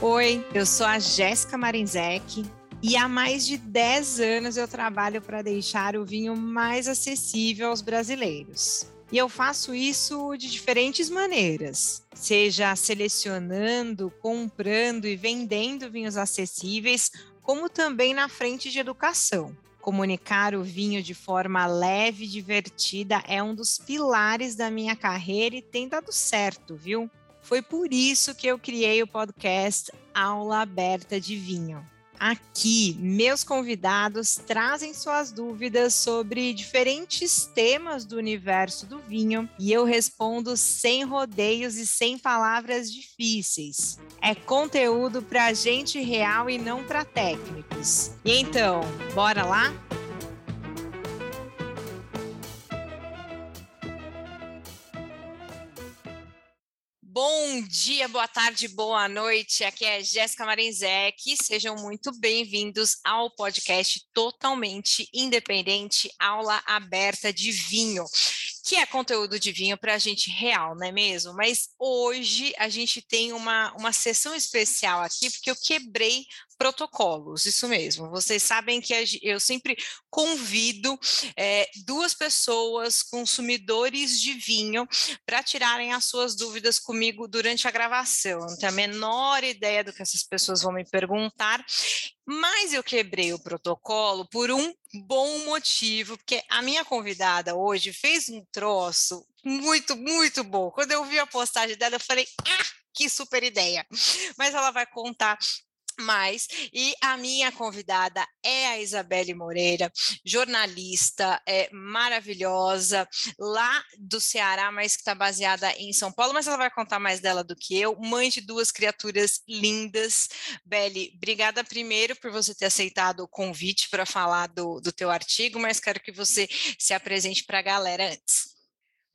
Oi, eu sou a Jéssica Marinzec e há mais de 10 anos eu trabalho para deixar o vinho mais acessível aos brasileiros. E eu faço isso de diferentes maneiras, seja selecionando, comprando e vendendo vinhos acessíveis, como também na frente de educação. Comunicar o vinho de forma leve e divertida é um dos pilares da minha carreira e tem dado certo, viu? Foi por isso que eu criei o podcast Aula Aberta de Vinho. Aqui, meus convidados trazem suas dúvidas sobre diferentes temas do universo do vinho e eu respondo sem rodeios e sem palavras difíceis. É conteúdo para gente real e não para técnicos. E então, bora lá? Bom dia, boa tarde, boa noite. Aqui é Jéssica Marinzec. Sejam muito bem-vindos ao podcast totalmente independente, aula aberta de vinho que é conteúdo de vinho para a gente real, não é mesmo? Mas hoje a gente tem uma, uma sessão especial aqui, porque eu quebrei protocolos, isso mesmo. Vocês sabem que eu sempre convido é, duas pessoas, consumidores de vinho, para tirarem as suas dúvidas comigo durante a gravação. não tenho a menor ideia do que essas pessoas vão me perguntar. Mas eu quebrei o protocolo por um bom motivo, porque a minha convidada hoje fez um troço muito, muito bom. Quando eu vi a postagem dela, eu falei, ah, que super ideia. Mas ela vai contar mais. E a minha convidada é a Isabelle Moreira, jornalista é, maravilhosa, lá do Ceará, mas que está baseada em São Paulo, mas ela vai contar mais dela do que eu, mãe de duas criaturas lindas. Beli, obrigada primeiro por você ter aceitado o convite para falar do, do teu artigo, mas quero que você se apresente para a galera antes.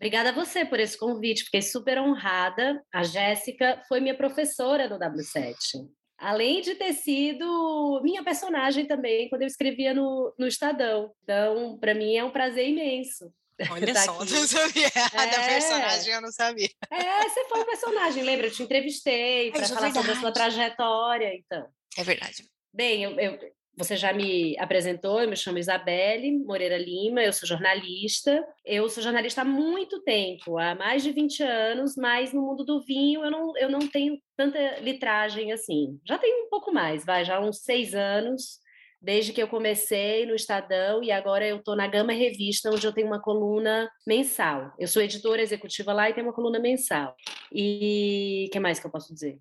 Obrigada a você por esse convite, fiquei super honrada. A Jéssica foi minha professora no W7. Além de ter sido minha personagem também, quando eu escrevia no, no Estadão. Então, para mim é um prazer imenso. Olha tá só, aqui. não sabia. É. Da personagem eu não sabia. É, você foi um personagem, lembra? Eu te entrevistei para falar sobre a sua trajetória, então. É verdade. Bem, eu, eu, você já me apresentou, eu me chamo Isabelle Moreira Lima, eu sou jornalista. Eu sou jornalista há muito tempo, há mais de 20 anos, mas no mundo do vinho eu não, eu não tenho tanta litragem assim. Já tenho um pouco mais, vai, já uns seis anos, desde que eu comecei no Estadão e agora eu estou na Gama Revista, onde eu tenho uma coluna mensal. Eu sou editora executiva lá e tenho uma coluna mensal. E o que mais que eu posso dizer?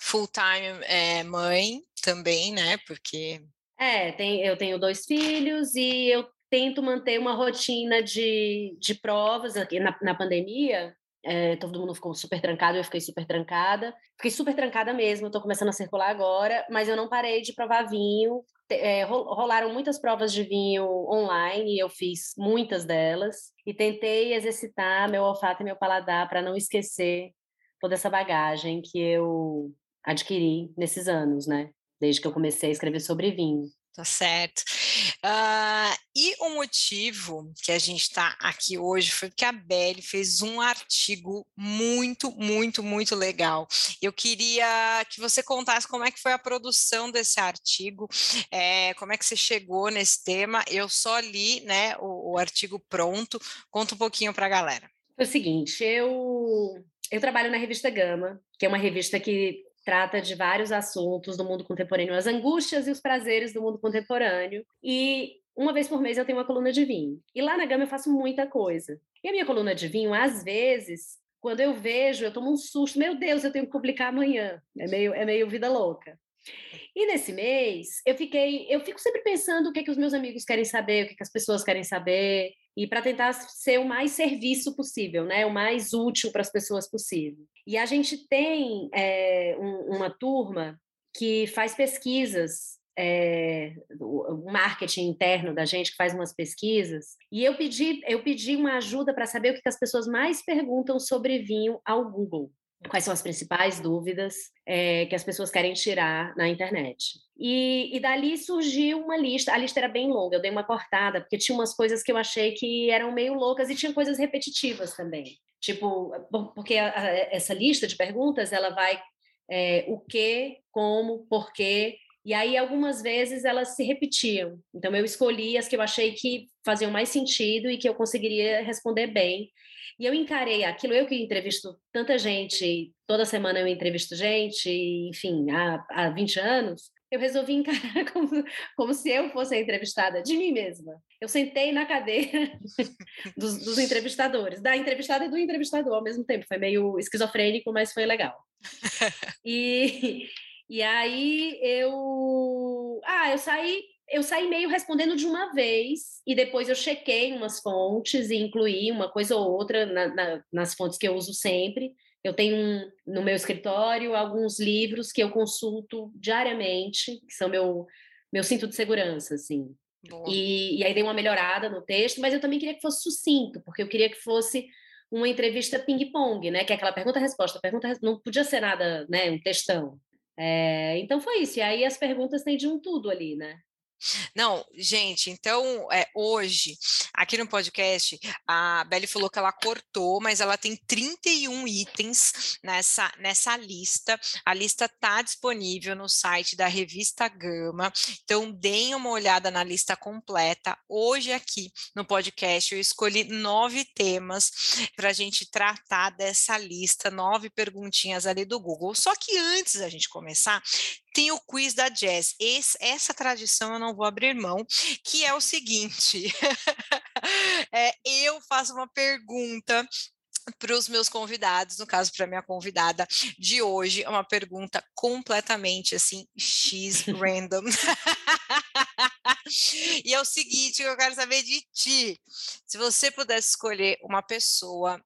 Full time é, mãe também, né? Porque é, tem, eu tenho dois filhos e eu tento manter uma rotina de, de provas aqui na, na pandemia. É, todo mundo ficou super trancado, eu fiquei super trancada. Fiquei super trancada mesmo, estou começando a circular agora, mas eu não parei de provar vinho. É, rolaram muitas provas de vinho online, e eu fiz muitas delas, e tentei exercitar meu olfato e meu paladar para não esquecer toda essa bagagem que eu adquiri nesses anos, né? Desde que eu comecei a escrever sobre vinho. Tá certo. Uh, e o motivo que a gente está aqui hoje foi porque a Belle fez um artigo muito, muito, muito legal. Eu queria que você contasse como é que foi a produção desse artigo, é, como é que você chegou nesse tema. Eu só li né, o, o artigo pronto. Conta um pouquinho para a galera. É o seguinte, eu, eu trabalho na revista Gama, que é uma revista que trata de vários assuntos do mundo contemporâneo, as angústias e os prazeres do mundo contemporâneo. E uma vez por mês eu tenho uma coluna de vinho. E lá na Gama eu faço muita coisa. E a minha coluna de vinho, às vezes, quando eu vejo, eu tomo um susto. Meu Deus, eu tenho que publicar amanhã. É meio, é meio vida louca. E nesse mês, eu fiquei, eu fico sempre pensando o que, é que os meus amigos querem saber, o que, é que as pessoas querem saber, e para tentar ser o mais serviço possível, né? O mais útil para as pessoas possível. E a gente tem é, um, uma turma que faz pesquisas é, o marketing interno da gente que faz umas pesquisas e eu pedi eu pedi uma ajuda para saber o que as pessoas mais perguntam sobre vinho ao Google quais são as principais dúvidas é, que as pessoas querem tirar na internet. E, e, dali surgiu uma lista, a lista era bem longa, eu dei uma cortada, porque tinha umas coisas que eu achei que eram meio loucas e tinha coisas repetitivas também. Tipo, porque a, a, essa lista de perguntas, ela vai é, o que, como, porquê, e aí, algumas vezes, elas se repetiam. Então, eu escolhi as que eu achei que faziam mais sentido e que eu conseguiria responder bem. E eu encarei aquilo, eu que entrevisto tanta gente, toda semana eu entrevisto gente, enfim, há, há 20 anos, eu resolvi encarar como, como se eu fosse a entrevistada de mim mesma. Eu sentei na cadeira dos, dos entrevistadores, da entrevistada e do entrevistador ao mesmo tempo. Foi meio esquizofrênico, mas foi legal. E, e aí eu, ah, eu saí, eu saí meio respondendo de uma vez e depois eu chequei umas fontes e incluí uma coisa ou outra na, na, nas fontes que eu uso sempre. Eu tenho um, no meu escritório alguns livros que eu consulto diariamente, que são meu meu cinto de segurança, assim. E, e aí dei uma melhorada no texto, mas eu também queria que fosse sucinto, porque eu queria que fosse uma entrevista ping-pong, né? Que é aquela pergunta-resposta, pergunta, não podia ser nada, né? Um textão. É, então foi isso. E aí as perguntas têm de um tudo ali, né? Não, gente, então é, hoje, aqui no podcast, a Beli falou que ela cortou, mas ela tem 31 itens nessa, nessa lista. A lista está disponível no site da revista Gama, então deem uma olhada na lista completa. Hoje, aqui no podcast, eu escolhi nove temas para a gente tratar dessa lista, nove perguntinhas ali do Google. Só que antes da gente começar, tem o quiz da Jazz. Esse, essa tradição eu não vou abrir mão, que é o seguinte: é, eu faço uma pergunta para os meus convidados, no caso para minha convidada de hoje, é uma pergunta completamente assim X random. e é o seguinte, eu quero saber de ti. Se você pudesse escolher uma pessoa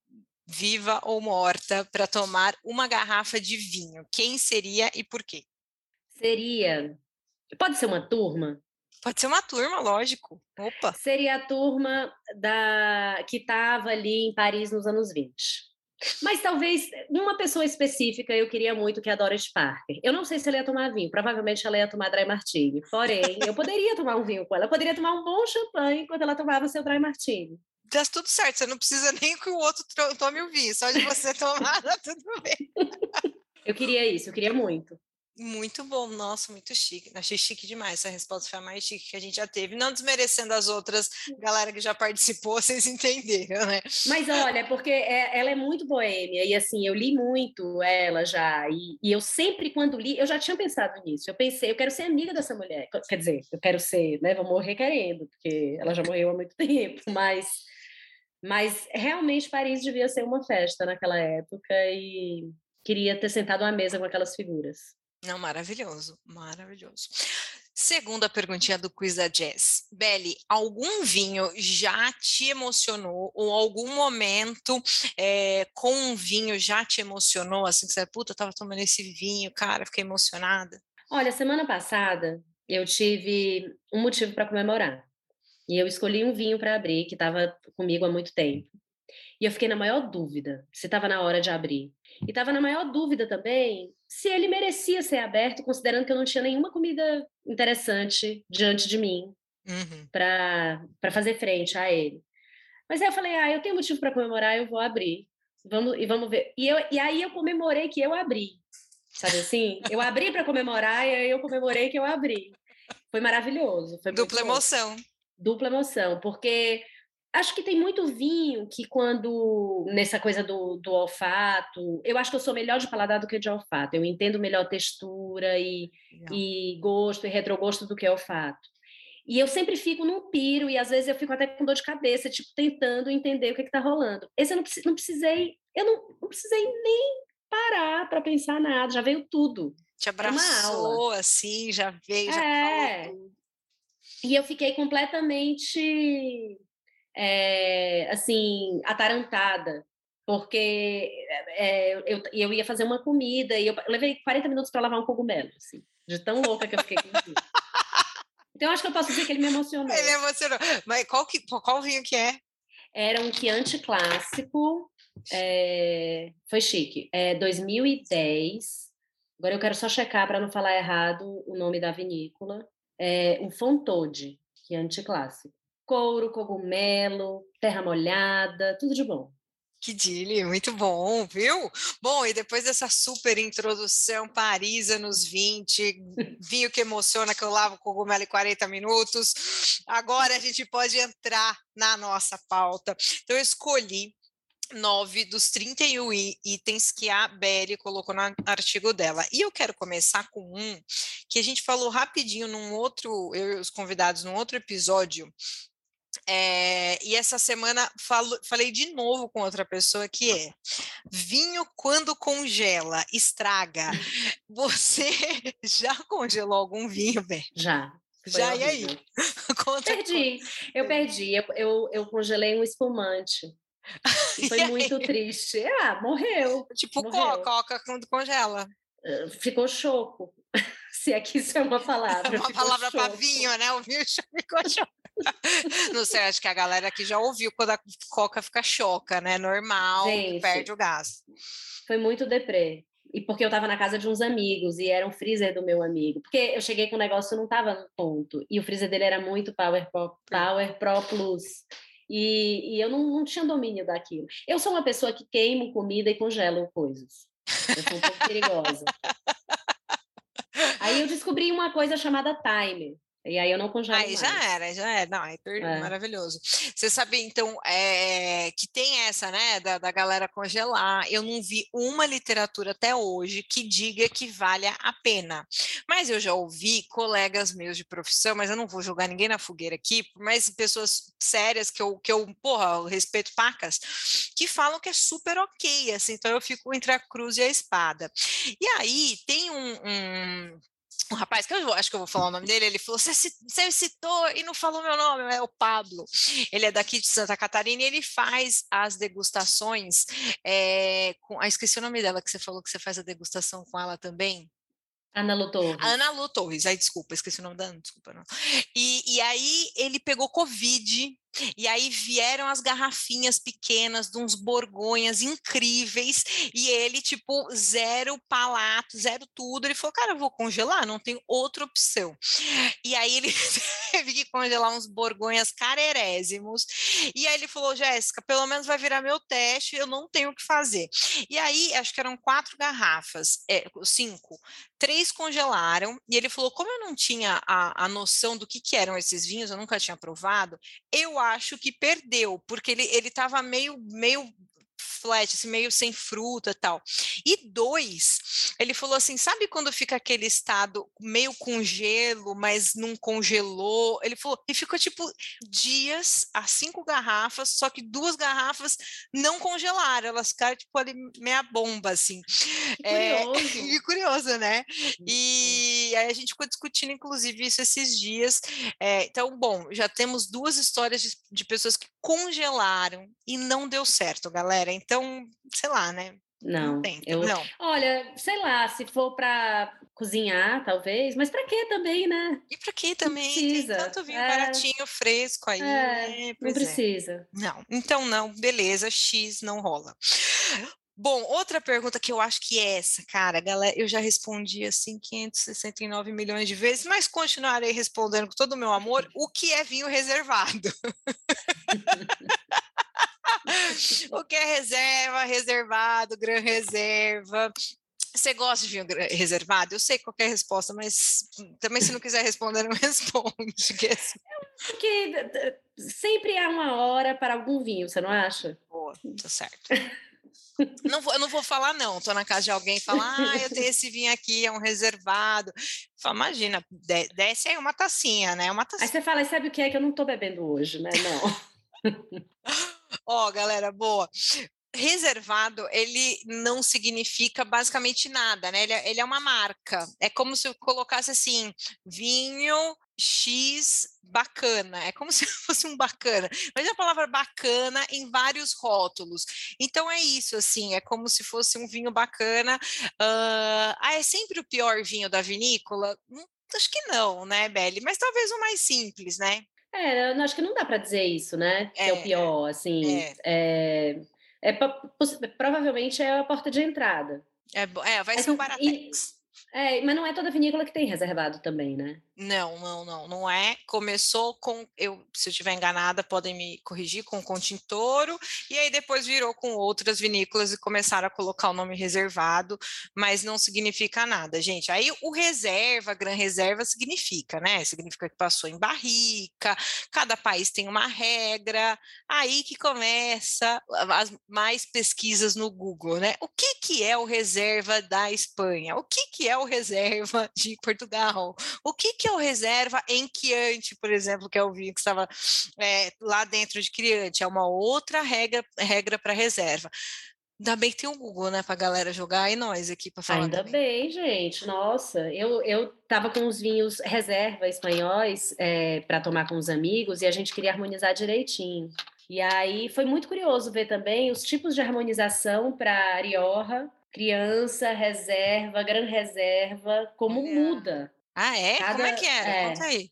viva ou morta para tomar uma garrafa de vinho, quem seria e por quê? Seria. Pode ser uma turma? Pode ser uma turma, lógico. Opa! Seria a turma da que estava ali em Paris nos anos 20. Mas talvez uma pessoa específica eu queria muito, que é a Doris Parker. Eu não sei se ela ia tomar vinho, provavelmente ela ia tomar dry martini. Porém, eu poderia tomar um vinho com ela. Eu poderia tomar um bom champanhe enquanto ela tomava seu dry martini. Tá tudo certo, você não precisa nem que o outro tome o vinho, só de você tomar, tá tudo bem. Eu queria isso, eu queria muito. Muito bom, nossa, muito chique. Achei chique demais. Essa resposta foi a mais chique que a gente já teve. Não desmerecendo as outras galera que já participou, vocês entenderam, né? Mas olha, porque é, ela é muito boêmia, e assim, eu li muito ela já, e, e, eu sempre, quando li, eu já tinha pensado nisso. Eu pensei, eu quero ser amiga dessa mulher. Quer dizer, eu quero ser, né? Vou morrer querendo, porque ela já morreu há muito tempo, mas. Mas realmente Paris devia ser uma festa naquela época e queria ter sentado à mesa com aquelas figuras. Não, maravilhoso, maravilhoso. Segunda perguntinha do quiz da Jess. Beli, algum vinho já te emocionou ou algum momento é, com um vinho já te emocionou? Assim, que você, puta, eu tava tomando esse vinho, cara, fiquei emocionada. Olha, semana passada eu tive um motivo para comemorar. E eu escolhi um vinho para abrir que estava comigo há muito tempo. E eu fiquei na maior dúvida se estava na hora de abrir. E estava na maior dúvida também se ele merecia ser aberto, considerando que eu não tinha nenhuma comida interessante diante de mim uhum. para fazer frente a ele. Mas aí eu falei, ah, eu tenho motivo para comemorar, eu vou abrir. Vamos, e vamos ver. E, eu, e aí eu comemorei que eu abri. Sabe assim? Eu abri para comemorar e aí eu comemorei que eu abri. Foi maravilhoso. Foi Dupla emoção. Dupla emoção, porque Acho que tem muito vinho que quando, nessa coisa do, do olfato, eu acho que eu sou melhor de paladar do que de olfato. Eu entendo melhor textura e, e gosto e retrogosto do que olfato. E eu sempre fico num piro, e às vezes eu fico até com dor de cabeça, tipo, tentando entender o que está rolando. Esse eu não, não precisei, eu não, não precisei nem parar para pensar nada, já veio tudo. Te abraçou, assim, já veio, já é. E eu fiquei completamente é, assim, atarantada, porque é, eu, eu ia fazer uma comida e eu levei 40 minutos para lavar um cogumelo, assim, de tão louca que eu fiquei com isso. Então, acho que eu posso dizer que ele me emocionou. Ele emocionou. Mas qual, que, qual vinho que é? Era um Chianti clássico, é, foi chique, é 2010. Agora eu quero só checar para não falar errado o nome da vinícola. É um Fontode, Chianti clássico couro, cogumelo, terra molhada, tudo de bom. Que dile, muito bom, viu? Bom, e depois dessa super introdução, Paris anos 20, vinho que emociona, que eu lavo cogumelo em 40 minutos, agora a gente pode entrar na nossa pauta. Então, eu escolhi nove dos 31 itens que a Belle colocou no artigo dela. E eu quero começar com um que a gente falou rapidinho num outro, eu e os convidados, num outro episódio, é, e essa semana falo, falei de novo com outra pessoa que é vinho quando congela, estraga. Você já congelou algum vinho, Belle? Já. Já, e aí? perdi, eu perdi. Eu, eu, eu congelei um espumante. Foi muito triste. Ah, morreu. Tipo morreu. coca quando congela. Ficou choco. Se é que isso é uma palavra. É uma palavra para vinho, né? O vinho ficou. Não sei, acho que a galera aqui já ouviu quando a coca fica choca, né? Normal, Gente, perde o gás. Foi muito deprê. E porque eu estava na casa de uns amigos e era um freezer do meu amigo. Porque eu cheguei com o negócio não estava no ponto. E o freezer dele era muito Power Pro, Power Pro Plus. E, e eu não, não, tinha domínio daquilo. Eu sou uma pessoa que queimo comida e congelo coisas. Eu sou um pouco perigosa. Aí eu descobri uma coisa chamada timer. E aí eu não congelo Aí mais. já era, já era. Não, é, é. maravilhoso. Você sabe, então, é, que tem essa, né, da, da galera congelar. Eu não vi uma literatura até hoje que diga que valha a pena. Mas eu já ouvi colegas meus de profissão, mas eu não vou jogar ninguém na fogueira aqui, mas pessoas sérias que eu, que eu porra, eu respeito pacas, que falam que é super ok, assim, então eu fico entre a cruz e a espada. E aí tem um, um um rapaz, que eu acho que eu vou falar o nome dele, ele falou: você citou e não falou meu nome, é o Pablo. Ele é daqui de Santa Catarina e ele faz as degustações é, com. Ah, esqueci o nome dela que você falou que você faz a degustação com ela também. Ana Lu Torres. Ana Lu Torres, ai, desculpa, esqueci o nome da Ana, desculpa, não. E, e aí ele pegou Covid e aí vieram as garrafinhas pequenas de uns borgonhas incríveis e ele, tipo, zero palato, zero tudo. Ele falou, cara, eu vou congelar, não tem outra opção. E aí ele teve que congelar uns borgonhas carerésimos. E aí ele falou, Jéssica, pelo menos vai virar meu teste, eu não tenho o que fazer. E aí, acho que eram quatro garrafas, é, cinco. Três congelaram, e ele falou: como eu não tinha a, a noção do que, que eram esses vinhos, eu nunca tinha provado, eu acho que perdeu, porque ele estava meio, meio flat, assim, meio sem fruta tal. E dois, ele falou assim: sabe quando fica aquele estado meio com gelo, mas não congelou? Ele falou, e ficou tipo dias a cinco garrafas, só que duas garrafas não congelaram, elas ficaram tipo ali meia bomba, assim. Que é, curioso. e curioso, né? E aí a gente ficou discutindo, inclusive, isso esses dias. É, então, bom, já temos duas histórias de, de pessoas que congelaram e não deu certo, galera. Então, sei lá, né? Não, não, tem, eu, não. Olha, sei lá, se for para cozinhar, talvez, mas para quê também, né? E para quê também? Precisa. Tem tanto vinho é, baratinho, fresco aí. É, né? não é. precisa. É. Não, então não, beleza, X não rola. Bom, outra pergunta que eu acho que é essa, cara, galera, eu já respondi assim 569 milhões de vezes, mas continuarei respondendo com todo o meu amor, o que é vinho reservado? o que é reserva, reservado, gran reserva, você gosta de vinho reservado? Eu sei qual é a resposta, mas também se não quiser responder, não responde. Que é assim. Eu acho que sempre há uma hora para algum vinho, você não acha? Boa, tá certo. Não vou, eu não vou falar, não. Estou na casa de alguém e fala, ah, eu tenho esse vinho aqui, é um reservado. Fala, imagina, desce aí uma tacinha, né? Uma tacinha. Aí você fala, sabe o que é que eu não estou bebendo hoje, né? Não. Ó, oh, galera, boa reservado ele não significa basicamente nada, né? Ele é, ele é, uma marca. É como se eu colocasse assim, vinho X bacana. É como se fosse um bacana. Mas a palavra bacana em vários rótulos. Então é isso, assim, é como se fosse um vinho bacana. Uh, ah, é sempre o pior vinho da vinícola? Hum, acho que não, né, Belle? Mas talvez o mais simples, né? É, eu acho que não dá para dizer isso, né? É, é o pior, assim. É. é é, provavelmente é a porta de entrada. É, é vai ser o Baratex. É, mas não é toda vinícola que tem reservado também, né? Não, não, não, não é. Começou com, eu, se eu estiver enganada, podem me corrigir, com Contintoro, e aí depois virou com outras vinícolas e começaram a colocar o nome reservado, mas não significa nada, gente. Aí o reserva, gran reserva significa, né? Significa que passou em barrica, cada país tem uma regra, aí que começa as mais pesquisas no Google, né? O que, que é o reserva da Espanha? O que, que é o reserva de Portugal? O que, que é o reserva em Chianti, por exemplo, que é o vinho que estava é, lá dentro de Chianti? É uma outra regra regra para reserva. Ainda bem que tem o Google, né, para galera jogar e nós aqui para falar. Ainda também. bem, gente. Nossa, eu eu tava com os vinhos reserva espanhóis é, para tomar com os amigos e a gente queria harmonizar direitinho. E aí foi muito curioso ver também os tipos de harmonização para Rioja, criança, reserva, gran reserva, como Olha. muda. Ah, é? Como é Cada- que era? é. Conta aí.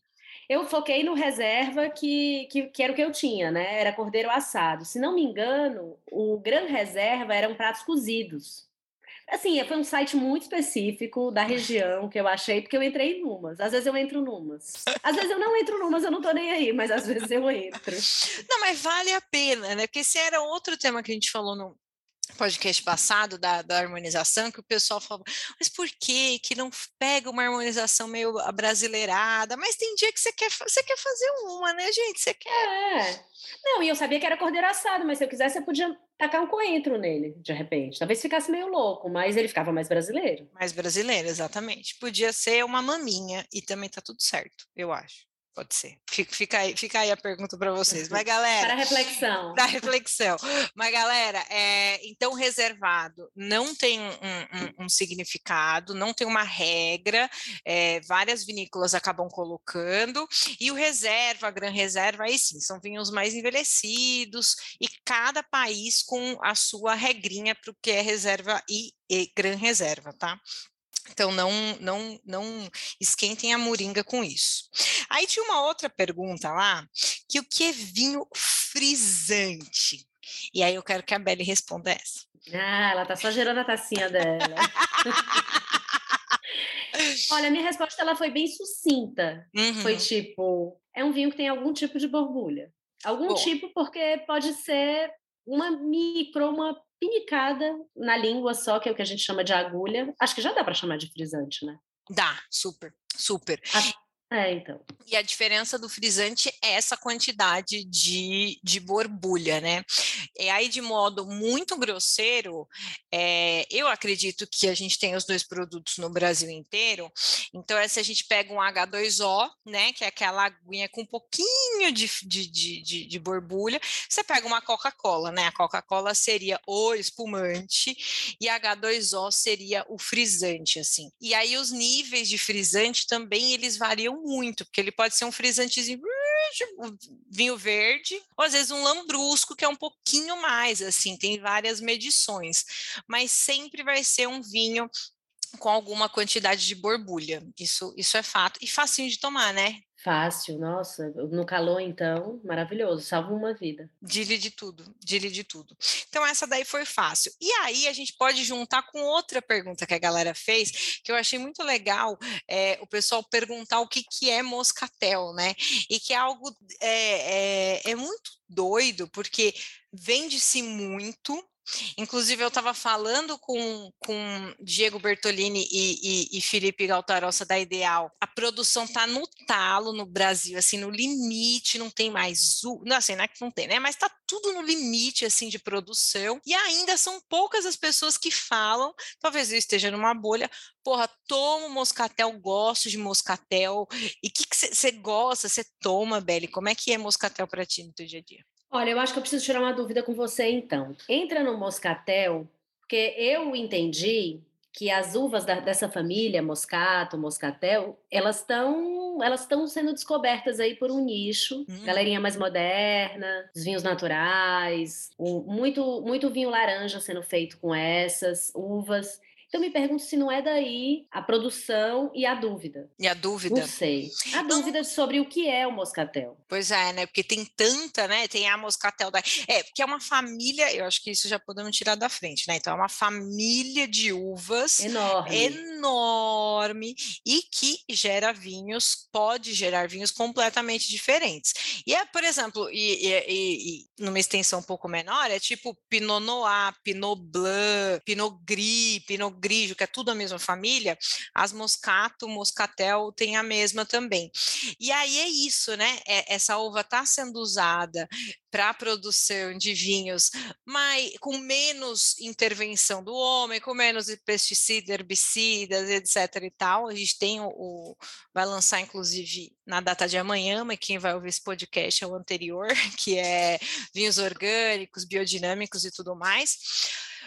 Eu foquei no reserva que, que, que era o que eu tinha, né? Era cordeiro assado. Se não me engano, o gran reserva eram pratos cozidos. Assim, foi um site muito específico da região que eu achei, porque eu entrei em numas. Às vezes eu entro numas. Às vezes eu não entro numas, eu não tô nem aí, mas às vezes eu entro. Não, mas vale a pena, né? Porque esse era outro tema que a gente falou no podcast passado da, da harmonização, que o pessoal falava, mas por que que não pega uma harmonização meio abrasileirada? Mas tem dia que você quer, você quer fazer uma, né, gente? Você quer. É. Não, e eu sabia que era cordeiro assado, mas se eu quisesse, eu podia tacar um coentro nele, de repente. Talvez ficasse meio louco, mas ele ficava mais brasileiro. Mais brasileira, exatamente. Podia ser uma maminha e também tá tudo certo, eu acho. Pode ser. Fica, fica aí, fica aí a pergunta para vocês. Mas, galera. Para reflexão. da reflexão. Mas, galera, é, então reservado não tem um, um- um significado, não tem uma regra, é, várias vinícolas acabam colocando, e o reserva, a gran reserva, aí sim, são vinhos mais envelhecidos, e cada país com a sua regrinha para o que é reserva e, e gran reserva, tá? Então não, não, não esquentem a moringa com isso. Aí tinha uma outra pergunta lá, que o que é vinho frisante? E aí eu quero que a Belle responda essa. Ah, ela tá só gerando a tacinha dela. Olha, minha resposta ela foi bem sucinta. Uhum. Foi tipo, é um vinho que tem algum tipo de borbulha. Algum Bom. tipo porque pode ser uma micro, uma pinicada na língua só, que é o que a gente chama de agulha. Acho que já dá para chamar de frisante, né? Dá, super, super. É, então. E a diferença do frisante é essa quantidade de, de borbulha, né? E aí, de modo muito grosseiro, é, eu acredito que a gente tem os dois produtos no Brasil inteiro. Então, é se a gente pega um H2O, né? Que é aquela aguinha com um pouquinho de, de, de, de, de borbulha, você pega uma Coca-Cola, né? A Coca-Cola seria o espumante e H2O seria o frisante, assim. E aí, os níveis de frisante também eles variam muito, porque ele pode ser um frisantezinho um vinho verde, ou às vezes um lambrusco, que é um pouquinho mais, assim, tem várias medições, mas sempre vai ser um vinho com alguma quantidade de borbulha, isso, isso é fato, e facinho de tomar, né? Fácil, nossa. No calor, então, maravilhoso. Salva uma vida. Dile de tudo, dile de tudo. Então, essa daí foi fácil. E aí, a gente pode juntar com outra pergunta que a galera fez, que eu achei muito legal é, o pessoal perguntar o que, que é moscatel, né? E que é algo é, é, é muito doido, porque vende-se muito. Inclusive, eu estava falando com, com Diego Bertolini e, e, e Felipe Galtarossa da Ideal. A produção está no talo no Brasil, assim, no limite, não tem mais. Não, assim, não é que não tem, né? Mas está tudo no limite, assim, de produção. E ainda são poucas as pessoas que falam, talvez eu esteja numa bolha, porra, tomo moscatel, gosto de moscatel. E o que você gosta, você toma, Beli? Como é que é moscatel para ti no teu dia a dia? Olha, eu acho que eu preciso tirar uma dúvida com você, então. Entra no moscatel, porque eu entendi que as uvas da, dessa família, moscato, moscatel, elas estão elas estão sendo descobertas aí por um nicho, Hum. galerinha mais moderna, os vinhos naturais, o- muito muito vinho laranja sendo feito com essas uvas. Então me pergunto se não é daí a produção e a dúvida. E a dúvida? Não sei. A não. dúvida sobre o que é o moscatel. Pois é, né? Porque tem tanta, né? Tem a moscatel da. É, porque é uma família, eu acho que isso já podemos tirar da frente, né? Então é uma família de uvas enorme, enorme e que gera vinhos, pode gerar vinhos completamente diferentes. E é, por exemplo, e, e, e numa extensão um pouco menor, é tipo Pinot Noir, Pinot Blanc, Pinot Gris, Pinot Grigio, que é tudo a mesma família, as Moscato, Moscatel tem a mesma também. E aí é isso, né? É, essa uva está sendo usada para a produção de vinhos, mas com menos intervenção do homem, com menos pesticidas, herbicidas, etc. e tal. A gente tem o, o, vai lançar inclusive na data de amanhã, mas quem vai ouvir esse podcast é o anterior, que é vinhos orgânicos, biodinâmicos e tudo mais.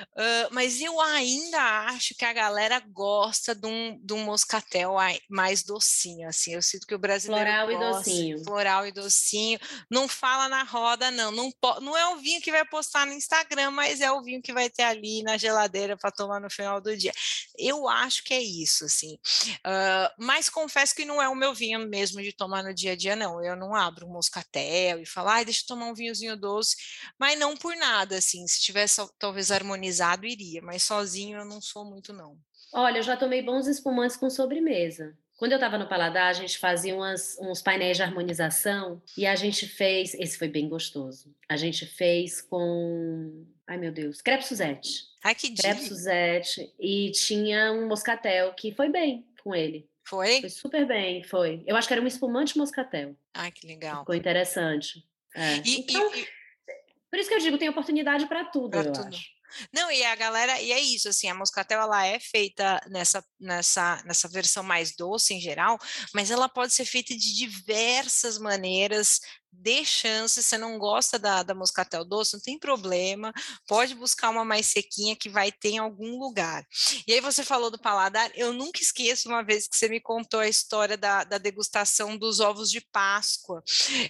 Uh, mas eu ainda acho que a galera gosta de um, de um moscatel mais docinho, assim. Eu sinto que o brasileiro floral gosta, e docinho, floral e docinho. Não fala na roda, não. Não, não é o vinho que vai postar no Instagram, mas é o vinho que vai ter ali na geladeira para tomar no final do dia. Eu acho que é isso, assim. Uh, mas confesso que não é o meu vinho mesmo de tomar no dia a dia, não. Eu não abro um moscatel e falo, ai, deixa eu tomar um vinhozinho doce, mas não por nada, assim. Se tivesse talvez harmonizado harmonizado iria, mas sozinho eu não sou muito não. Olha, eu já tomei bons espumantes com sobremesa. Quando eu estava no paladar, a gente fazia umas, uns painéis de harmonização e a gente fez. Esse foi bem gostoso. A gente fez com. Ai, meu Deus. Crepe Suzette. Ai, que dia. Crepe Suzette. E tinha um moscatel que foi bem com ele. Foi? Foi super bem, foi. Eu acho que era um espumante moscatel. Ai, que legal. Ficou interessante. É. E, então, e, e... por isso que eu digo, tem oportunidade para tudo, pra eu tudo. acho. Não, e a galera, e é isso, assim, a moscatel ela é feita nessa, nessa, nessa versão mais doce em geral, mas ela pode ser feita de diversas maneiras, dê chance, você não gosta da, da moscatel doce, não tem problema, pode buscar uma mais sequinha que vai ter em algum lugar. E aí você falou do paladar, eu nunca esqueço uma vez que você me contou a história da, da degustação dos ovos de Páscoa.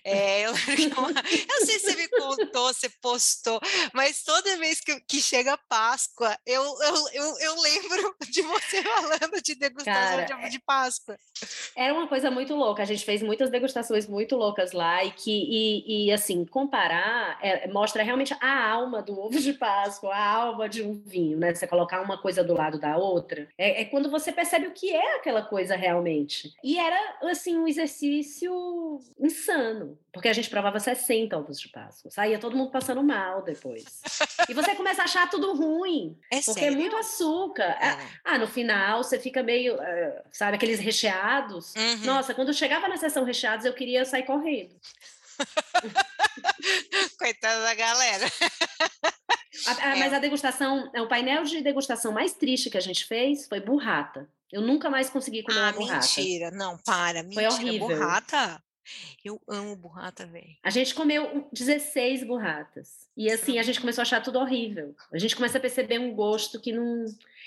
É, eu, eu, sei se você me contou, você postou, mas toda vez que, que chega Páscoa, eu, eu, eu, eu lembro de você falando de degustação Cara, de ovo de Páscoa. Era uma coisa muito louca, a gente fez muitas degustações muito loucas lá e que e, e, assim, comparar é, mostra realmente a alma do ovo de Páscoa, a alma de um vinho, né? Você colocar uma coisa do lado da outra, é, é quando você percebe o que é aquela coisa realmente. E era, assim, um exercício insano, porque a gente provava 60 ovos de Páscoa, saía todo mundo passando mal depois. e você começa a achar tudo ruim, é porque sério? é muito açúcar. É. Ah, no final você fica meio, uh, sabe, aqueles recheados. Uhum. Nossa, quando eu chegava na sessão recheados, eu queria sair correndo. Coitada da galera. A, a, mas é. a degustação, o painel de degustação mais triste que a gente fez foi burrata. Eu nunca mais consegui comer ah, uma burrata. mentira. Não, para. Mentira. Foi horrível. Burrata? Eu amo burrata, velho. A gente comeu 16 burratas. E assim, a gente começou a achar tudo horrível. A gente começa a perceber um gosto que não.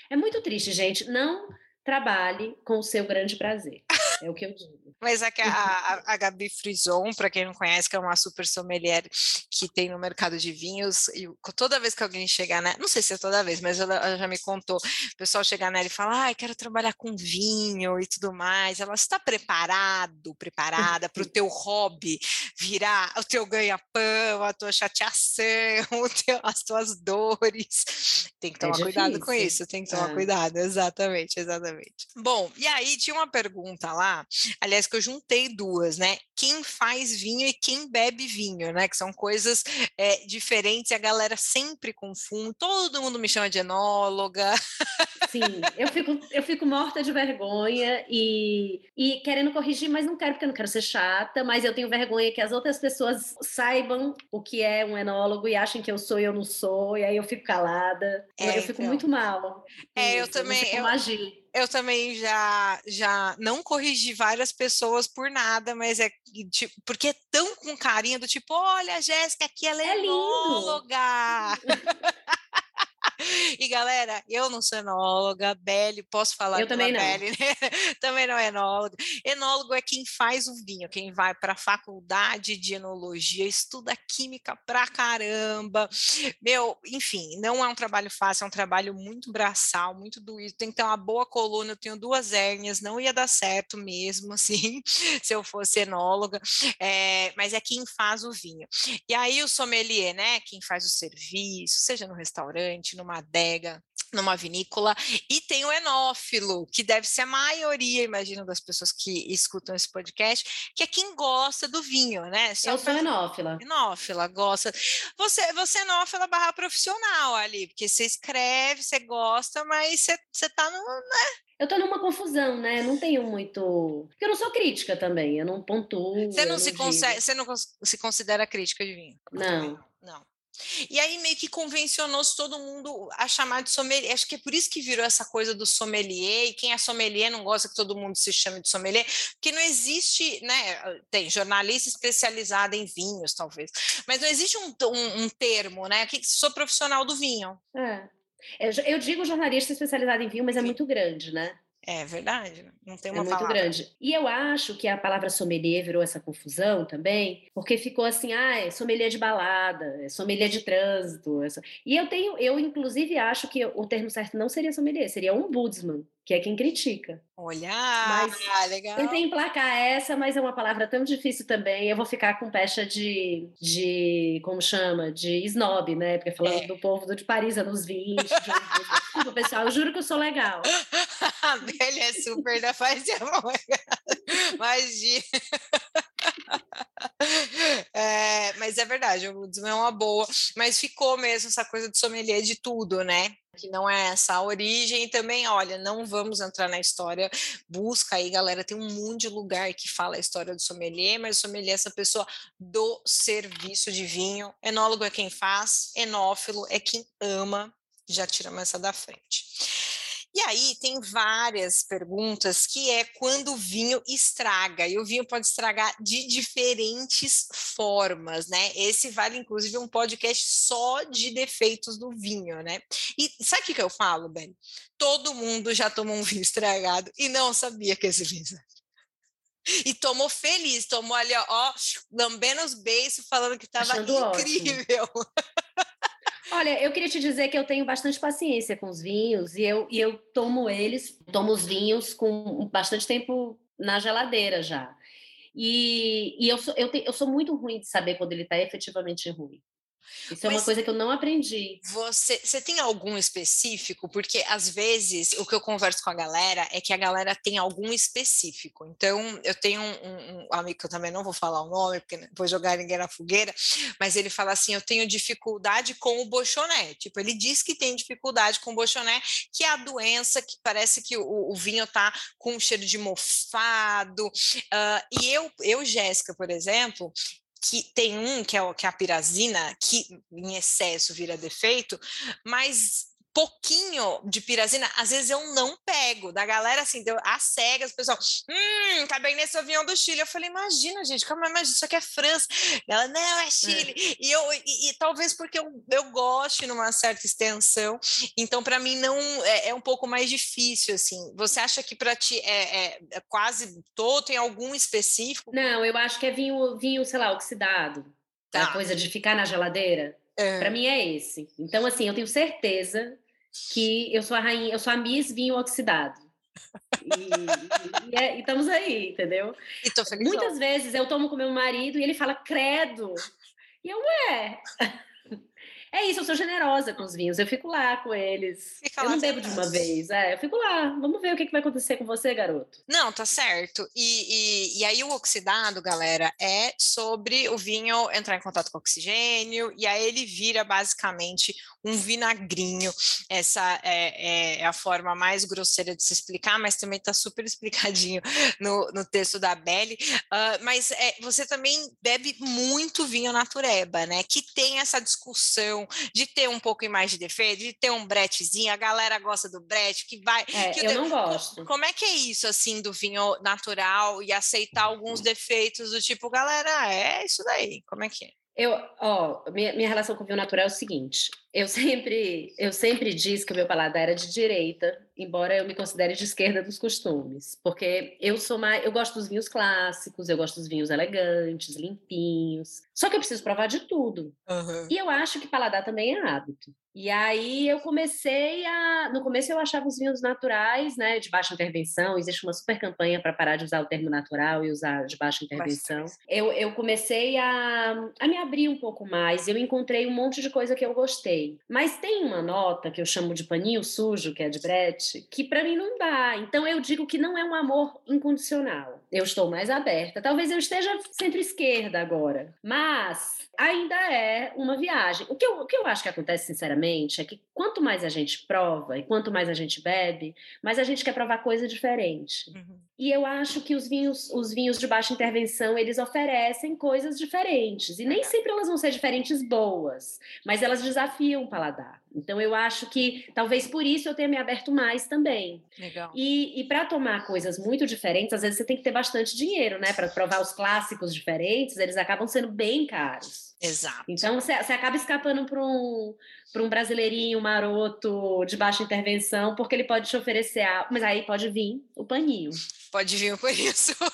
É muito triste, gente. Não trabalhe com o seu grande prazer. É o que eu digo. Mas a, a, a Gabi Frison, para quem não conhece, que é uma super sommelier que tem no mercado de vinhos, e toda vez que alguém chegar, né, não sei se é toda vez, mas ela, ela já me contou, o pessoal chegar nela e falar, ah, quero trabalhar com vinho e tudo mais, ela está preparado, preparada para o teu hobby virar o teu ganha-pão, a tua chateação, teu, as tuas dores. Tem que é tomar é cuidado com isso, tem que tomar é. cuidado, exatamente, exatamente. Bom, e aí tinha uma pergunta lá, aliás, que eu juntei duas, né? Quem faz vinho e quem bebe vinho, né? Que são coisas é, diferentes e a galera sempre confunde. Todo mundo me chama de enóloga. Sim, eu fico, eu fico morta de vergonha e, e querendo corrigir, mas não quero porque eu não quero ser chata, mas eu tenho vergonha que as outras pessoas saibam o que é um enólogo e achem que eu sou e eu não sou, e aí eu fico calada. É, eu fico então. muito mal. É, eu também. Eu, agir eu também já já não corrigi várias pessoas por nada, mas é tipo, porque é tão com carinho do tipo, olha, Jéssica, aqui ela é, é enóloga. E galera, eu não sou enóloga, Beli, posso falar Eu também não. Beli, né? também não é enóloga. Enólogo é quem faz o vinho, quem vai para a faculdade de enologia, estuda química pra caramba. Meu, enfim, não é um trabalho fácil, é um trabalho muito braçal, muito doído. Tem que ter uma boa coluna. Eu tenho duas hérnias, não ia dar certo mesmo, assim, se eu fosse enóloga. É, mas é quem faz o vinho. E aí o sommelier, né? Quem faz o serviço, seja no restaurante, numa adega, numa vinícola, e tem o enófilo, que deve ser a maioria, imagino, das pessoas que escutam esse podcast, que é quem gosta do vinho, né? Só eu sou enófila. Enófila, gosta. Você, você é enófila barra profissional ali, porque você escreve, você gosta, mas você, você tá no, né? Eu tô numa confusão, né? Não tenho muito. Porque eu não sou crítica também, eu não pontuo. Você não, se, não consegue, você não se considera crítica de vinho? Não. Não. E aí meio que convencionou-se todo mundo a chamar de sommelier. Acho que é por isso que virou essa coisa do sommelier, e quem é sommelier não gosta que todo mundo se chame de sommelier, porque não existe, né? Tem jornalista especializado em vinhos, talvez, mas não existe um, um, um termo, né? Que sou profissional do vinho. É. Eu digo jornalista especializado em vinho, mas é muito grande, né? É verdade, né, não tem uma é muito palavra. grande. E eu acho que a palavra sommelier virou essa confusão também, porque ficou assim, ah, é sommelier de balada, é sommelier de trânsito. É e eu tenho, eu inclusive acho que o termo certo não seria sommelier, seria ombudsman que é quem critica. Olha, mas legal. Tentei emplacar essa, mas é uma palavra tão difícil também. Eu vou ficar com pecha de, de como chama? De snob, né? Porque falando é. do povo do de Paris, anos 20. De, Desculpa, pessoal, eu juro que eu sou legal. A Bela é super da faz Imagina. É, mas é verdade, o Woodsman é uma boa, mas ficou mesmo essa coisa de sommelier de tudo, né? Que não é essa a origem, e também, olha, não vamos entrar na história, busca aí, galera, tem um monte de lugar que fala a história do sommelier, mas o sommelier é essa pessoa do serviço de vinho, enólogo é quem faz, enófilo é quem ama, já tiramos essa da frente. E aí tem várias perguntas que é quando o vinho estraga, e o vinho pode estragar de diferentes formas, né? Esse vale inclusive um podcast só de defeitos do vinho, né? E sabe o que, eu falo, Ben? Todo mundo já tomou um vinho estragado e não sabia que esse vinho e tomou feliz, tomou ali, ó, lambendo os beiços, falando que estava incrível. Olha, eu queria te dizer que eu tenho bastante paciência com os vinhos e eu, e eu tomo eles, tomo os vinhos com bastante tempo na geladeira já. E, e eu, sou, eu, te, eu sou muito ruim de saber quando ele está efetivamente ruim. Isso é uma coisa que eu não aprendi. Você, você tem algum específico? Porque às vezes o que eu converso com a galera é que a galera tem algum específico. Então, eu tenho um, um amigo que eu também não vou falar o nome, porque vou jogar ninguém na fogueira, mas ele fala assim: eu tenho dificuldade com o bochoné. Tipo, ele diz que tem dificuldade com o bochoné, que é a doença que parece que o, o vinho tá com um cheiro de mofado. Uh, e eu, eu, Jéssica, por exemplo, que tem um que é, que é a pirazina, que em excesso vira defeito, mas pouquinho de pirazina, às vezes eu não pego. Da galera, assim, deu as cegas, o pessoal, hum, Cabernet Sauvignon do Chile. Eu falei, imagina, gente, calma, mas isso aqui é França. Ela, não, é Chile. É. E, eu, e, e, talvez porque eu, eu goste numa certa extensão, então para mim não é, é, um pouco mais difícil, assim. Você acha que para ti é, é, é, quase todo, tem algum específico? Não, eu acho que é vinho, vinho sei lá, oxidado. Tá. A coisa de ficar na geladeira. É. Para mim é esse. Então, assim, eu tenho certeza que eu sou a rainha, eu sou a Miss Vinho Oxidado. E, e, é, e estamos aí, entendeu? Muitas vezes eu tomo com meu marido e ele fala, credo. E eu, ué. É isso, eu sou generosa com os vinhos. Eu fico lá com eles. Fica eu não bebo de uma vez. É, eu fico lá. Vamos ver o que, que vai acontecer com você, garoto. Não, tá certo. E, e, e, aí o oxidado, galera, é sobre o vinho entrar em contato com oxigênio e aí ele vira basicamente um vinagrinho. Essa é, é a forma mais grosseira de se explicar, mas também tá super explicadinho no, no texto da Belly. Uh, mas é, você também bebe muito vinho natureba, né? Que tem essa discussão de ter um pouco mais de defeito, de ter um bretezinho, a galera gosta do brete, que vai... É, que eu não gosto. Como é que é isso, assim, do vinho natural e aceitar alguns defeitos do tipo, galera, é isso daí, como é que é? Eu, ó, minha, minha relação com o vinho natural é o seguinte, eu sempre, eu sempre disse que o meu paladar era de direita, embora eu me considere de esquerda dos costumes, porque eu sou mais, eu gosto dos vinhos clássicos, eu gosto dos vinhos elegantes, limpinhos. Só que eu preciso provar de tudo. Uhum. E eu acho que paladar também é hábito. E aí eu comecei a. No começo eu achava os vinhos naturais, né, de baixa intervenção. Existe uma super campanha para parar de usar o termo natural e usar de baixa intervenção. Eu, eu comecei a, a me abrir um pouco mais. Eu encontrei um monte de coisa que eu gostei. Mas tem uma nota que eu chamo de paninho sujo, que é de Brett, que para mim não dá. Então eu digo que não é um amor incondicional. Eu estou mais aberta. Talvez eu esteja centro-esquerda agora. Mas ainda é uma viagem. O que, eu, o que eu acho que acontece, sinceramente, é que quanto mais a gente prova e quanto mais a gente bebe, mais a gente quer provar coisa diferente. Uhum. E eu acho que os vinhos, os vinhos de baixa intervenção, eles oferecem coisas diferentes. E nem sempre elas vão ser diferentes boas, mas elas desafiam o paladar. Então eu acho que talvez por isso eu tenha me aberto mais também. Legal. E, e para tomar coisas muito diferentes, às vezes você tem que ter bastante dinheiro, né? Para provar os clássicos diferentes, eles acabam sendo bem caros. Exato. Então você, você acaba escapando para um, um brasileirinho maroto de baixa intervenção, porque ele pode te oferecer algo, mas aí pode vir o paninho. Pode vir por isso.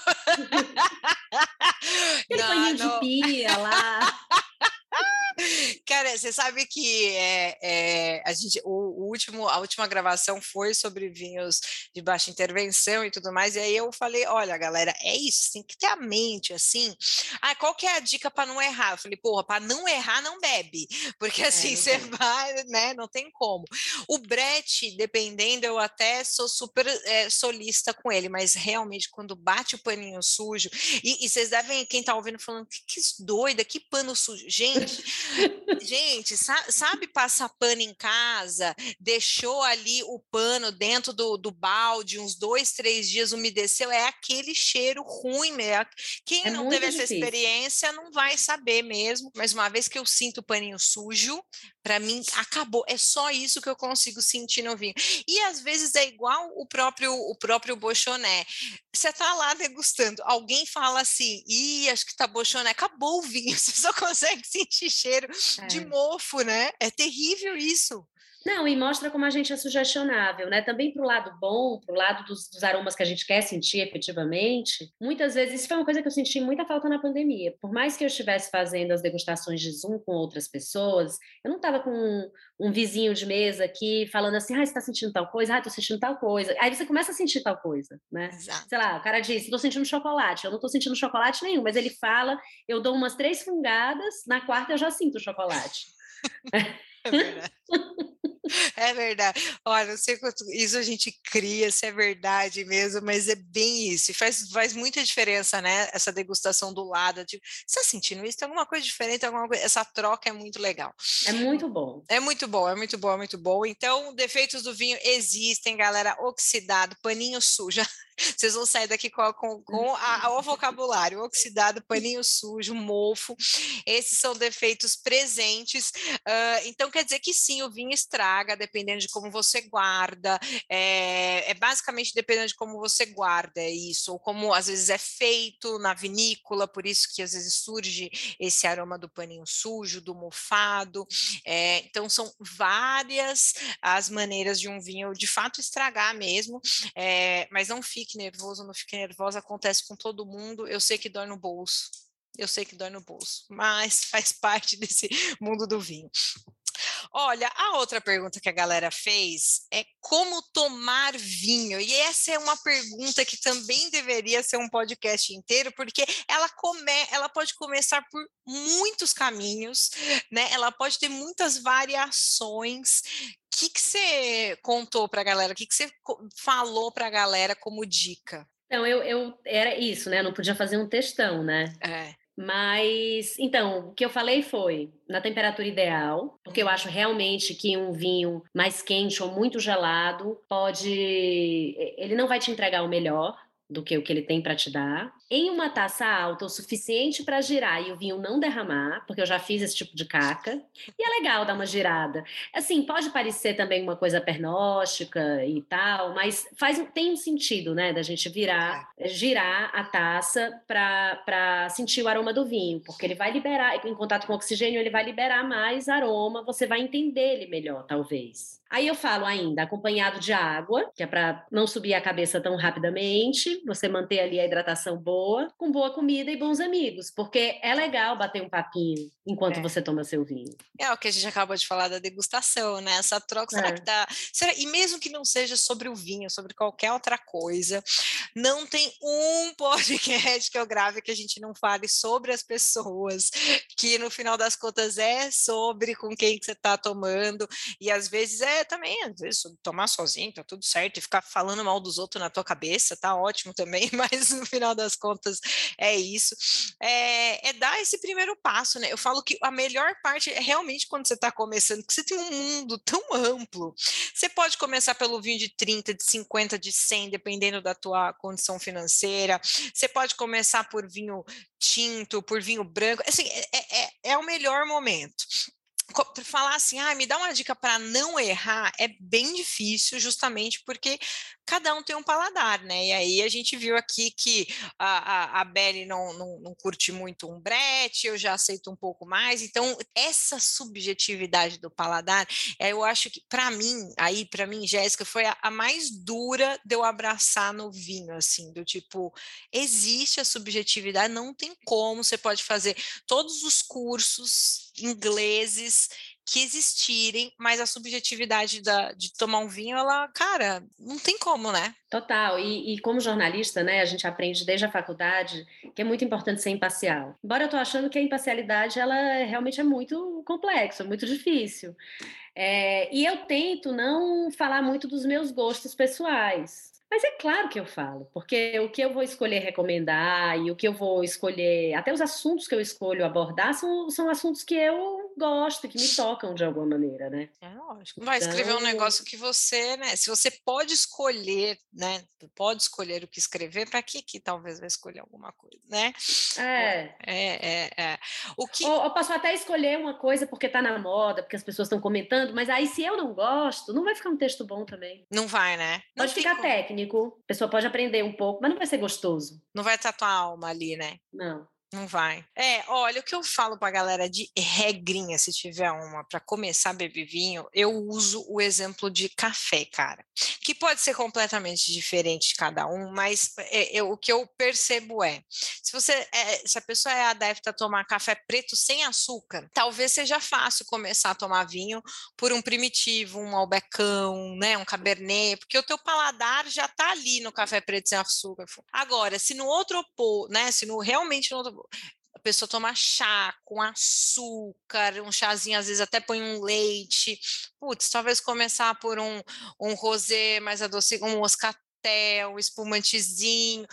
Aquele não, paninho não. de pia lá. Cara, você sabe que é, é, a gente, o, o, último, a última gravação foi sobre vinhos de baixa intervenção e tudo mais, e aí eu falei, olha, galera, é isso, tem que ter a mente assim. Ah, qual que é a dica para não errar? Eu falei, porra, para não errar, não bebe, porque assim é, você vai, né? Não tem como. O Brett, dependendo, eu até sou super é, solista com ele, mas realmente quando bate o paninho sujo, e, e vocês devem, quem tá ouvindo, falando, que, que doida, que pano sujo. Gente, Gente, sabe, sabe passar pano em casa, deixou ali o pano dentro do, do balde, uns dois, três dias umedeceu, é aquele cheiro ruim mesmo. Quem é não teve essa difícil. experiência não vai saber mesmo. Mas uma vez que eu sinto o paninho sujo, para mim acabou. É só isso que eu consigo sentir no vinho. E às vezes é igual o próprio o próprio bochoné. Você tá lá degustando, alguém fala assim: "Ih, acho que tá bochoné, acabou o vinho". Você só consegue sentir cheiro é. de mofo, né? É terrível isso. Não, e mostra como a gente é sugestionável, né? Também para o lado bom, para o lado dos, dos, aromas que a gente quer sentir efetivamente. Muitas vezes, isso foi uma coisa que eu senti muita falta na pandemia. Por mais que eu estivesse fazendo as degustações de Zoom com outras pessoas, eu não estava com um, um, vizinho de mesa aqui falando assim, ah, você está sentindo tal coisa? Ah, estou sentindo tal coisa. Aí você começa a sentir tal coisa, né? Exato. Sei lá, o cara diz, estou sentindo chocolate. Eu não estou sentindo chocolate nenhum, mas ele fala, eu dou umas três fungadas, na quarta eu já sinto chocolate. é verdade. É verdade. Olha, não sei quanto isso a gente cria, se é verdade mesmo, mas é bem isso. E faz, faz muita diferença, né? Essa degustação do lado. Tipo, você está sentindo isso? Tem alguma coisa diferente? Alguma coisa... Essa troca é muito legal. É muito bom. É muito bom, é muito bom, é muito bom. Então, defeitos do vinho existem, galera. Oxidado, paninho sujo. Vocês vão sair daqui com, com, com a, a, o vocabulário oxidado, paninho sujo, mofo. Esses são defeitos presentes. Uh, então, quer dizer que sim, o vinho estraga, dependendo de como você guarda. É, é, basicamente dependendo de como você guarda isso, ou como às vezes é feito na vinícola, por isso que às vezes surge esse aroma do paninho sujo, do mofado. É, então, são várias as maneiras de um vinho de fato estragar mesmo, é, mas não fique nervoso, não fique nervosa, acontece com todo mundo. Eu sei que dói no bolso. Eu sei que dói no bolso, mas faz parte desse mundo do vinho. Olha, a outra pergunta que a galera fez é como tomar vinho. E essa é uma pergunta que também deveria ser um podcast inteiro, porque ela come, ela pode começar por muitos caminhos, né? Ela pode ter muitas variações. O que, que você contou para a galera? O que, que você falou para a galera como dica? Então, eu, eu era isso, né? Eu não podia fazer um textão, né? É. Mas, então, o que eu falei foi na temperatura ideal, porque eu acho realmente que um vinho mais quente ou muito gelado pode. Ele não vai te entregar o melhor, do que o que ele tem para te dar, em uma taça alta o suficiente para girar e o vinho não derramar, porque eu já fiz esse tipo de caca, e é legal dar uma girada. Assim, pode parecer também uma coisa pernóstica e tal, mas faz tem um sentido, né, da gente virar, é. girar a taça para sentir o aroma do vinho, porque ele vai liberar, em contato com o oxigênio, ele vai liberar mais aroma, você vai entender ele melhor, talvez. Aí eu falo ainda, acompanhado de água, que é para não subir a cabeça tão rapidamente, você manter ali a hidratação boa, com boa comida e bons amigos, porque é legal bater um papinho enquanto é. você toma seu vinho. É o que a gente acabou de falar da degustação, né? Essa troca, será é. que dá. Será... E mesmo que não seja sobre o vinho, sobre qualquer outra coisa, não tem um podcast que eu grave que a gente não fale sobre as pessoas, que no final das contas é sobre com quem que você está tomando, e às vezes é também, às vezes, tomar sozinho, tá tudo certo, e ficar falando mal dos outros na tua cabeça, tá ótimo também, mas no final das contas é isso. É, é dar esse primeiro passo, né? Eu falo que a melhor parte é realmente quando você está começando, que você tem um mundo tão amplo. Você pode começar pelo vinho de 30, de 50, de 100, dependendo da tua condição financeira. Você pode começar por vinho tinto, por vinho branco. Assim, é, é, é o melhor momento falar assim, ah, me dá uma dica para não errar, é bem difícil, justamente porque cada um tem um paladar, né? E aí a gente viu aqui que a, a, a não, não, não, curte muito um brete, eu já aceito um pouco mais. Então, essa subjetividade do paladar, é, eu acho que, para mim, aí, para mim, Jéssica, foi a, a, mais dura de eu abraçar no vinho, assim, do tipo, existe a subjetividade, não tem como, você pode fazer todos os cursos ingleses que existirem, mas a subjetividade da, de tomar um vinho, ela, cara, não tem como, né? Total. E, e, como jornalista, né, a gente aprende desde a faculdade que é muito importante ser imparcial. Embora eu tô achando que a imparcialidade, ela realmente é muito complexa, muito difícil. É, e eu tento não falar muito dos meus gostos pessoais. Mas é claro que eu falo, porque o que eu vou escolher recomendar e o que eu vou escolher, até os assuntos que eu escolho abordar são, são assuntos que eu gosto, que me tocam de alguma maneira, né? É lógico. Não vai escrever um então negócio que você, né? Se você pode escolher, né? Pode escolher o que escrever, para que que talvez vai escolher alguma coisa, né? É. É, é, é. O que... Ou eu posso até escolher uma coisa porque tá na moda, porque as pessoas estão comentando, mas aí se eu não gosto, não vai ficar um texto bom também. Não vai, né? Não pode ficar como. técnico técnico, a pessoa pode aprender um pouco, mas não vai ser gostoso. Não vai estar tua alma ali, né? Não. Não vai. É, olha, o que eu falo pra galera de regrinha, se tiver uma, para começar a beber vinho, eu uso o exemplo de café, cara. Que pode ser completamente diferente de cada um, mas é, eu, o que eu percebo é: se você é, se a pessoa é adepta a tomar café preto sem açúcar, talvez seja fácil começar a tomar vinho por um primitivo, um albecão, né? Um cabernet, porque o teu paladar já tá ali no café preto sem açúcar. Agora, se no outro, né? Se no realmente no outro a pessoa toma chá com açúcar, um chazinho, às vezes até põe um leite. Putz, talvez começar por um, um rosé mais adocicado, um moscatel, um espumantezinho.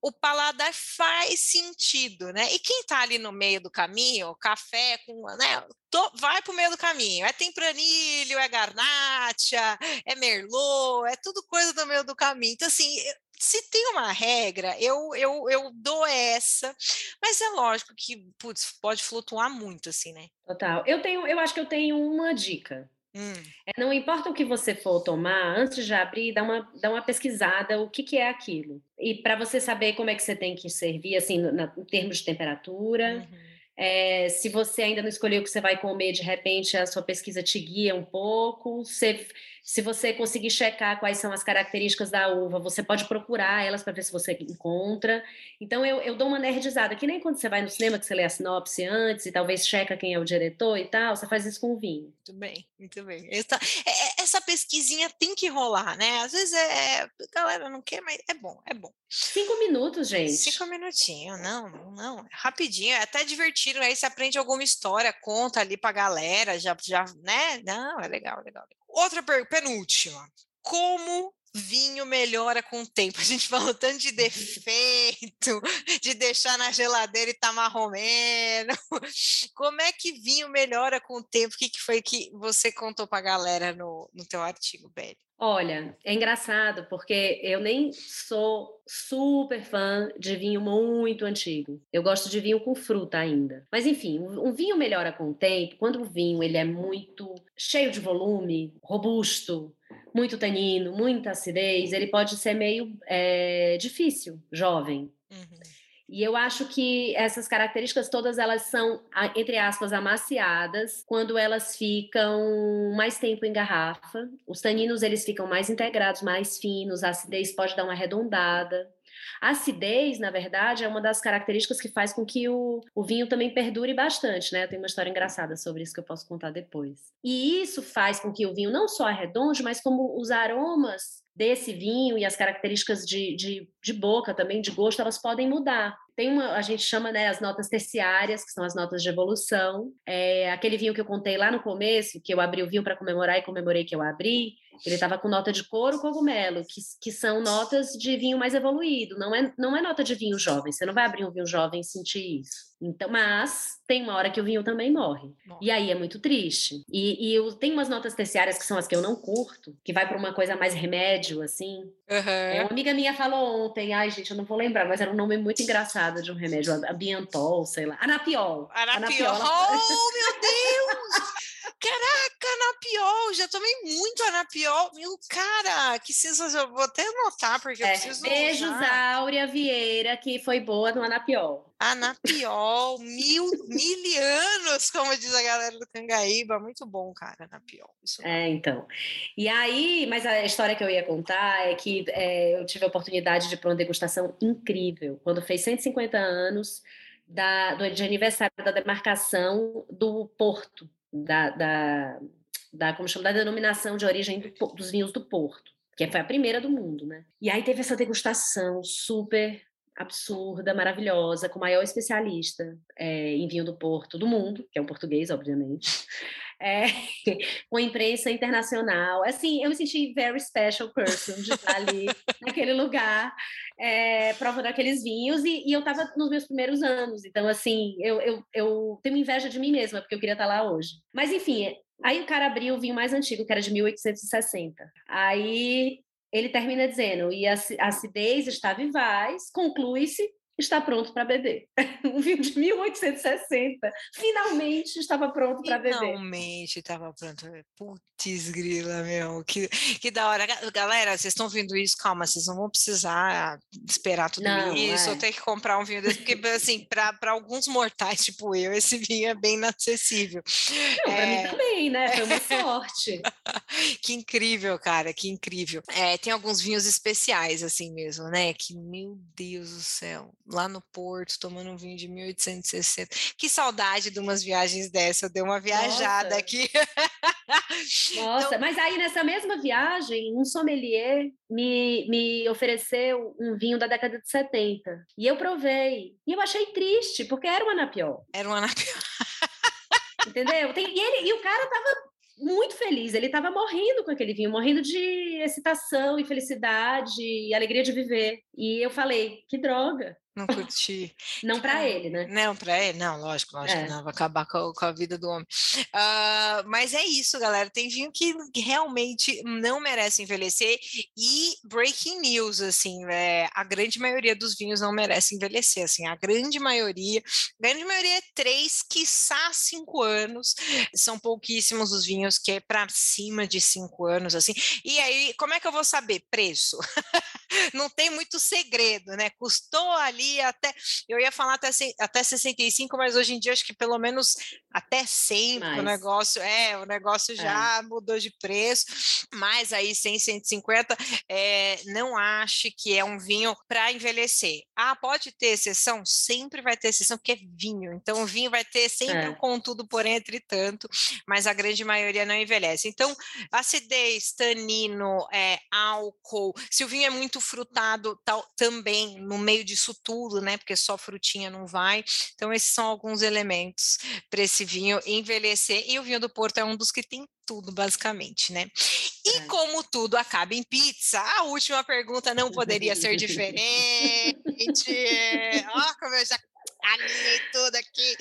O paladar faz sentido, né? E quem tá ali no meio do caminho, café com, né? Tô, vai pro meio do caminho. É tempranilho, é garnacha, é merlot, é tudo coisa do meio do caminho. Então, assim, se tem uma regra, eu, eu, eu dou essa, mas é lógico que putz, pode flutuar muito, assim, né? Total. Eu tenho, eu acho que eu tenho uma dica. Hum. É, não importa o que você for tomar, antes de abrir, dá uma, dá uma pesquisada o que, que é aquilo. E para você saber como é que você tem que servir, assim, na, em termos de temperatura. Uhum. É, se você ainda não escolheu o que você vai comer, de repente a sua pesquisa te guia um pouco. Você se você conseguir checar quais são as características da uva, você pode procurar elas para ver se você encontra. Então, eu, eu dou uma nerdizada, que nem quando você vai no cinema, que você lê a sinopse antes e talvez checa quem é o diretor e tal, você faz isso com o vinho. Muito bem, muito bem. Essa, é, é, essa pesquisinha tem que rolar, né? Às vezes é, é, galera não quer, mas é bom, é bom. Cinco minutos, gente. Cinco minutinhos, não, não, rapidinho, é até divertido, aí você aprende alguma história, conta ali pra galera, já, já, né? Não, é legal, legal. legal. Outra penúltima. Como vinho melhora com o tempo? A gente falou tanto de defeito, de deixar na geladeira e tá marromeno. Como é que vinho melhora com o tempo? O que, que foi que você contou para a galera no, no teu artigo, Beli? Olha, é engraçado porque eu nem sou super fã de vinho muito antigo. Eu gosto de vinho com fruta ainda. Mas enfim, um vinho melhora com o tempo quando o vinho ele é muito cheio de volume, robusto, muito tanino, muita acidez, ele pode ser meio é, difícil, jovem. Uhum. E eu acho que essas características todas elas são, entre aspas, amaciadas quando elas ficam mais tempo em garrafa. Os taninos eles ficam mais integrados, mais finos, a acidez pode dar uma arredondada. A acidez, na verdade, é uma das características que faz com que o, o vinho também perdure bastante, né? Eu tenho uma história engraçada sobre isso que eu posso contar depois. E isso faz com que o vinho não só arredonde, mas como os aromas desse vinho e as características de, de, de, boca também, de gosto, elas podem mudar. Tem uma, a gente chama né, as notas terciárias, que são as notas de evolução. É, aquele vinho que eu contei lá no começo, que eu abri o vinho para comemorar e comemorei que eu abri, ele estava com nota de couro cogumelo, que, que são notas de vinho mais evoluído, não é, não é nota de vinho jovem. Você não vai abrir um vinho jovem e sentir isso. Então, mas tem uma hora que o vinho também morre. E aí é muito triste. E, e eu, tem umas notas terciárias que são as que eu não curto, que vai para uma coisa mais remédio, assim. Uhum. É, uma amiga minha falou ontem, ai gente, eu não vou lembrar, mas era um nome muito engraçado de um remédio, Abiantol, sei lá. Anapiol. Anapiol. Anapiol. Oh, meu Deus! Caraca, Anapiol, já tomei muito Anapiol. Meu, cara, que sensação. Vou até anotar, porque é, eu preciso. Beijos, usar. Áurea Vieira, que foi boa no Anapiol. Anapiol, mil, mil anos, como diz a galera do Cangaíba. Muito bom, cara, Anapiol. Isso é, então. E aí, mas a história que eu ia contar é que é, eu tive a oportunidade de ir para uma degustação incrível. Quando fez 150 anos da, do, de aniversário da demarcação do Porto, da, da, da como chama, da denominação de origem do, dos vinhos do Porto, que foi a primeira do mundo, né? E aí teve essa degustação super absurda, maravilhosa, com o maior especialista é, em vinho do Porto do mundo, que é um português, obviamente, é, com a imprensa internacional. Assim, eu me senti very special person de estar ali naquele lugar, é, provando aqueles vinhos, e, e eu estava nos meus primeiros anos, então, assim, eu, eu, eu tenho inveja de mim mesma, porque eu queria estar lá hoje. Mas, enfim, Aí o cara abriu o vinho mais antigo, que era de 1860. Aí ele termina dizendo: e a acidez está vivaz, conclui-se está pronto para beber. Um vinho de 1860 finalmente estava pronto para beber. Finalmente estava pronto. Putz, grila, meu, que, que da hora. Galera, vocês estão vendo isso? Calma, vocês não vão precisar esperar tudo não, isso, é. ou ter que comprar um vinho desse, porque, assim, para alguns mortais, tipo eu, esse vinho é bem inacessível. Não, é... para mim também, né? Foi uma sorte. que incrível, cara, que incrível. É, tem alguns vinhos especiais, assim mesmo, né? Que, meu Deus do céu lá no Porto, tomando um vinho de 1860. Que saudade de umas viagens dessa, eu dei uma viajada Nossa. aqui. Nossa, então... mas aí nessa mesma viagem, um sommelier me, me ofereceu um vinho da década de 70. E eu provei. E eu achei triste, porque era um anapiol. Era um anapiol. Entendeu? Tem, e, ele, e o cara tava muito feliz. Ele estava morrendo com aquele vinho, morrendo de excitação e felicidade e alegria de viver. E eu falei, que droga. Não curti. não para ele, né? Não, para ele, não, lógico, lógico, é. não, vai acabar com, com, a vida do homem. Uh, mas é isso, galera. Tem vinho que realmente não merece envelhecer. E breaking news, assim, é, a grande maioria dos vinhos não merece envelhecer. Assim, a grande maioria, a grande maioria é três, quiçá cinco anos. São pouquíssimos os vinhos que é para cima de cinco anos, assim. E aí, como é que eu vou saber? Preço. não tem muito segredo, né? Custou ali até, eu ia falar até, até 65, mas hoje em dia acho que pelo menos até 100 o negócio, é, o negócio já é. mudou de preço, mas aí 100, 150, é, não ache que é um vinho para envelhecer. Ah, pode ter exceção? Sempre vai ter exceção, porque é vinho, então o vinho vai ter sempre é. o contudo, porém, entretanto, mas a grande maioria não envelhece. Então, acidez, tanino, é, álcool, se o vinho é muito frutado tal, também no meio disso tudo, né? Porque só frutinha não vai. Então, esses são alguns elementos para esse vinho envelhecer. E o vinho do Porto é um dos que tem tudo, basicamente, né? E é. como tudo acaba em pizza, a última pergunta não poderia ser diferente. Ó, oh, como eu já alinhei tudo aqui.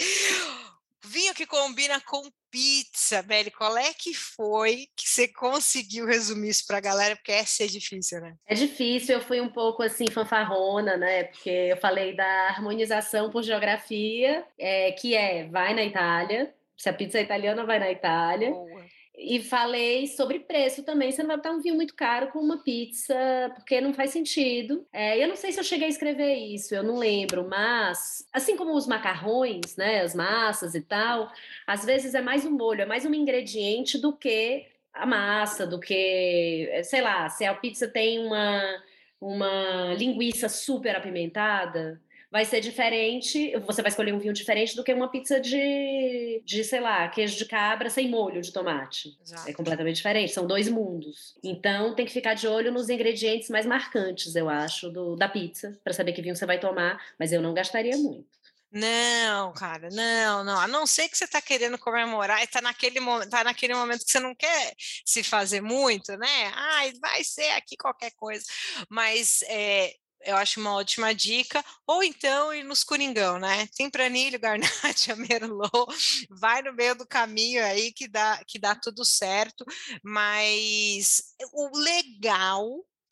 Vinho que combina com pizza, Beli, qual é que foi que você conseguiu resumir isso para a galera? Porque essa é difícil, né? É difícil, eu fui um pouco assim fanfarrona, né? Porque eu falei da harmonização por geografia, é, que é vai na Itália, se a pizza é italiana, vai na Itália. Boa. E falei sobre preço também. Você não vai botar um vinho muito caro com uma pizza, porque não faz sentido. É, eu não sei se eu cheguei a escrever isso, eu não lembro, mas assim como os macarrões, né, as massas e tal, às vezes é mais um molho, é mais um ingrediente do que a massa, do que, sei lá, se a pizza tem uma, uma linguiça super apimentada, vai ser diferente, você vai escolher um vinho diferente do que uma pizza de, de sei lá, queijo de cabra sem molho de tomate. Exato. É completamente diferente, são dois mundos. Então tem que ficar de olho nos ingredientes mais marcantes, eu acho, do, da pizza, para saber que vinho você vai tomar, mas eu não gastaria muito. Não, cara, não, não. A não ser que você está querendo comemorar e está naquele, tá naquele momento que você não quer se fazer muito, né? Ai, vai ser aqui qualquer coisa. Mas é, eu acho uma ótima dica. Ou então ir nos Coringão, né? Tem Pranilho, Garnacha, Merlot, vai no meio do caminho aí que dá, que dá tudo certo. Mas o legal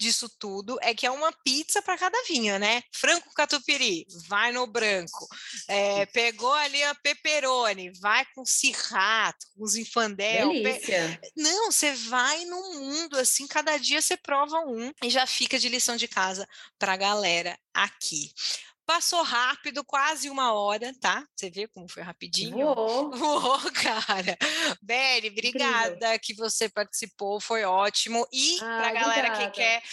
disso tudo é que é uma pizza para cada vinho, né? Franco catupiry, vai no branco. É, pegou ali a pepperoni, vai com cirrato, com zinfandel. Delícia. Pe... Não, você vai no mundo assim, cada dia você prova um e já fica de lição de casa para a galera aqui. Passou rápido, quase uma hora, tá? Você vê como foi rapidinho? Voou. Voou, cara. Beli, obrigada Incrível. que você participou, foi ótimo. E ah, para a galera obrigada. que quer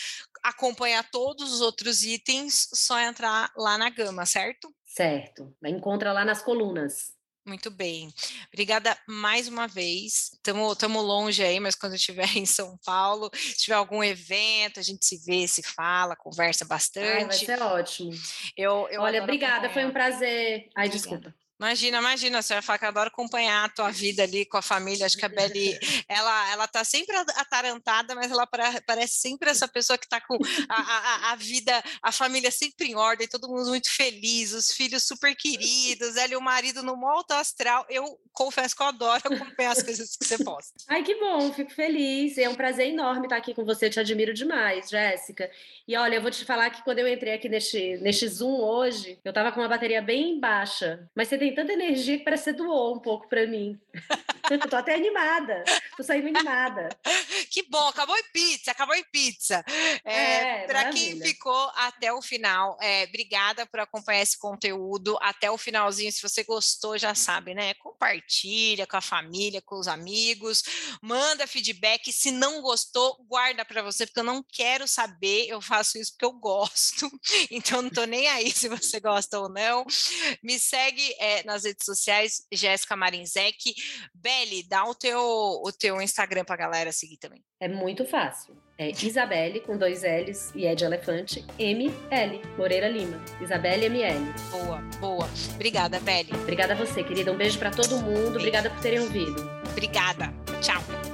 acompanhar todos os outros itens, só entrar lá na gama, certo? Certo. Encontra lá nas colunas. Muito bem. Obrigada mais uma vez. Estamos longe aí, mas quando estiver em São Paulo, se tiver algum evento, a gente se vê, se fala, conversa bastante. Ai, vai ser ótimo. Eu, eu Olha, obrigada, foi um prazer. Ai, obrigada. desculpa. Imagina, imagina, você vai falar que adora acompanhar a tua vida ali com a família. Acho que a Beli, ela, ela tá sempre atarantada, mas ela parece sempre essa pessoa que está com a, a, a, vida, a família sempre em ordem, todo mundo muito feliz, os filhos super queridos, ela e o marido no alto astral. Eu confesso que eu adoro acompanhar as coisas que você posta. Ai, que bom, fico feliz. É um prazer enorme estar aqui com você, eu te admiro demais, Jéssica. E olha, eu vou te falar que quando eu entrei aqui neste, neste Zoom hoje, eu estava com uma bateria bem baixa, mas você tem tanta energia que parece que você doou um pouco para mim. tô até animada, tô saindo animada. Que bom, acabou em pizza, acabou em pizza. É, é para quem ficou até o final, é, obrigada por acompanhar esse conteúdo até o finalzinho. Se você gostou, já sabe, né? Compartilha com a família, com os amigos, manda feedback. Se não gostou, guarda para você, porque eu não quero saber. Eu faço isso porque eu gosto, então não tô nem aí se você gosta ou não. Me segue é, nas redes sociais, Jéssica Marinzec. Beli, dá o teu, o teu Instagram pra galera seguir também. É muito fácil. É Isabelle, com dois L's e é de elefante, M-L, Moreira Lima. Isabelle M-L. Boa, boa. Obrigada, Beli. Obrigada a você, querida. Um beijo para todo mundo. Beijo. Obrigada por terem ouvido. Obrigada. Tchau.